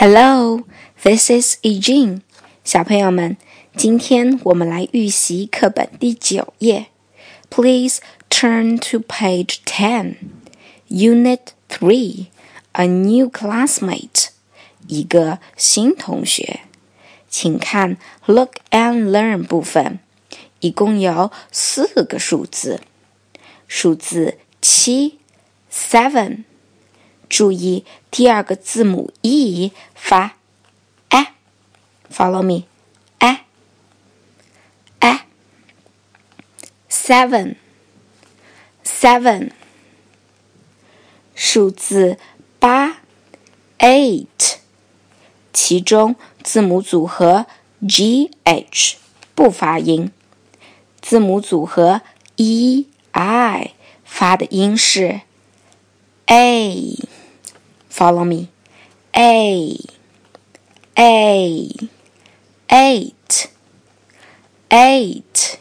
Hello, this is e j e n 小朋友们，今天我们来预习课本第九页。Please turn to page ten, Unit Three, a new classmate. 一个新同学。请看 Look and Learn 部分，一共有四个数字。数字七，seven。注意第二个字母 e 发 a，follow me a a seven seven 数字八 eight，其中字母组合 g h 不发音，字母组合 e i 发的音是 a。Follow me. A, A, eight, eight.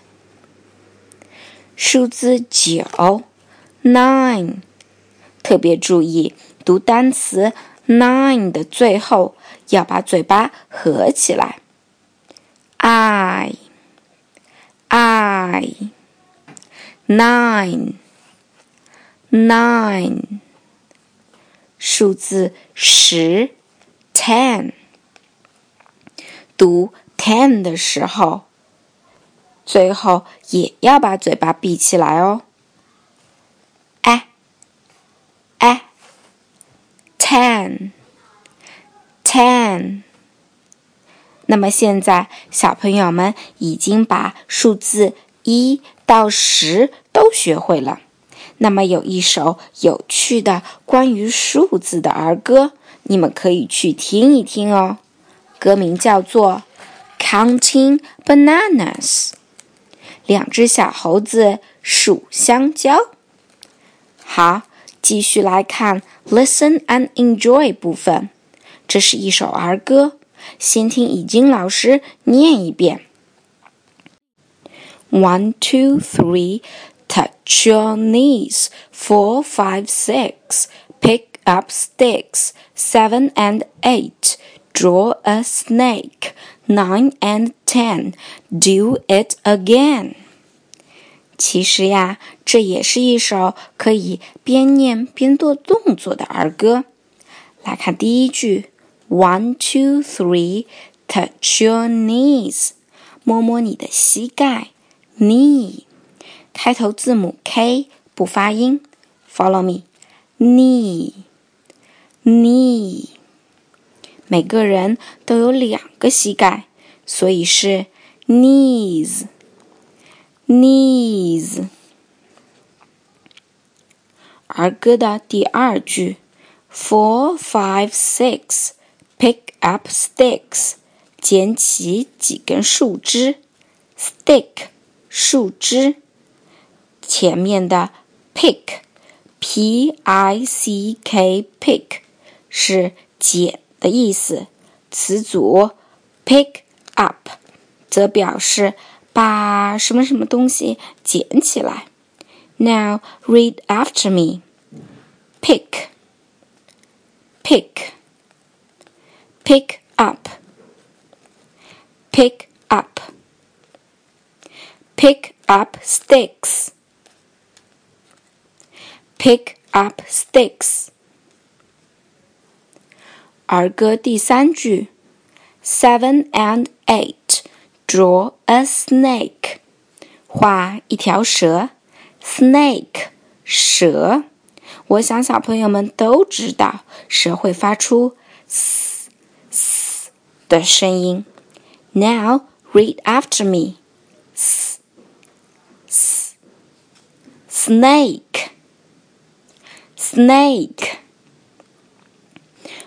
数字九，nine。特别注意读单词 nine 的最后要把嘴巴合起来。I, I, nine, nine. 数字十，ten。读 ten 的时候，最后也要把嘴巴闭起来哦。哎，哎，ten，ten。那么现在，小朋友们已经把数字一到十都学会了。那么有一首有趣的关于数字的儿歌，你们可以去听一听哦。歌名叫做《Counting Bananas》，两只小猴子数香蕉。好，继续来看 Listen and Enjoy 部分。这是一首儿歌，先听已经老师念一遍。One, two, three. Touch your knees. Four, five, six. Pick up sticks. Seven and eight. Draw a snake. Nine and ten. Do it again. 其实呀，这也是一首可以边念边做动作的儿歌。来看第一句：One, two, three. Touch your knees. 摸摸你的膝盖，knee。 开头字母 k 不发音，Follow me，knee，knee。每个人都有两个膝盖，所以是 knees，knees。儿歌的第二句，Four, five, six, pick up sticks，捡起几根树枝，stick，树枝。前面的 pick，p i c k pick 是捡的意思，词组 pick up 则表示把什么什么东西捡起来。Now read after me. Pick, pick, pick up, pick up, pick up sticks. Pick up sticks。儿歌第三句，Seven and eight draw a snake，画一条蛇。Snake，蛇。我想小朋友们都知道，蛇会发出 s s 的声音。Now read after me. S s snake。 Snake。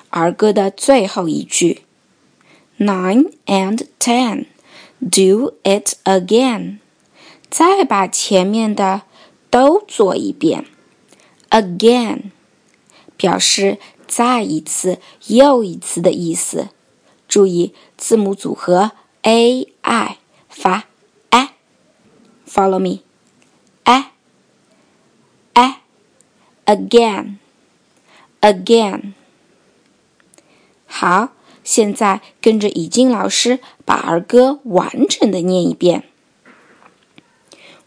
儿歌的最后一句，Nine and ten, do it again。再把前面的都做一遍，again，表示再一次、又一次的意思。注意字母组合 a i 发 a，follow me。again, again. 好， 现在跟着已经老师把儿歌完整的念一遍。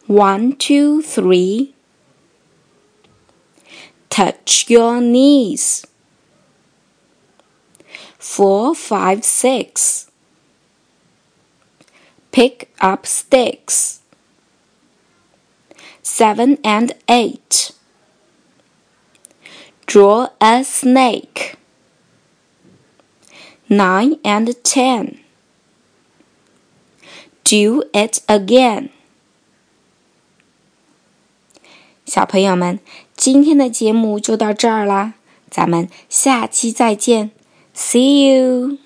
One, two, three. Touch your knees. Four, five, six. Pick up sticks. Seven and eight. Draw a snake. Nine and ten. Do it again. 小朋友们，今天的节目就到这儿啦，咱们下期再见，See you。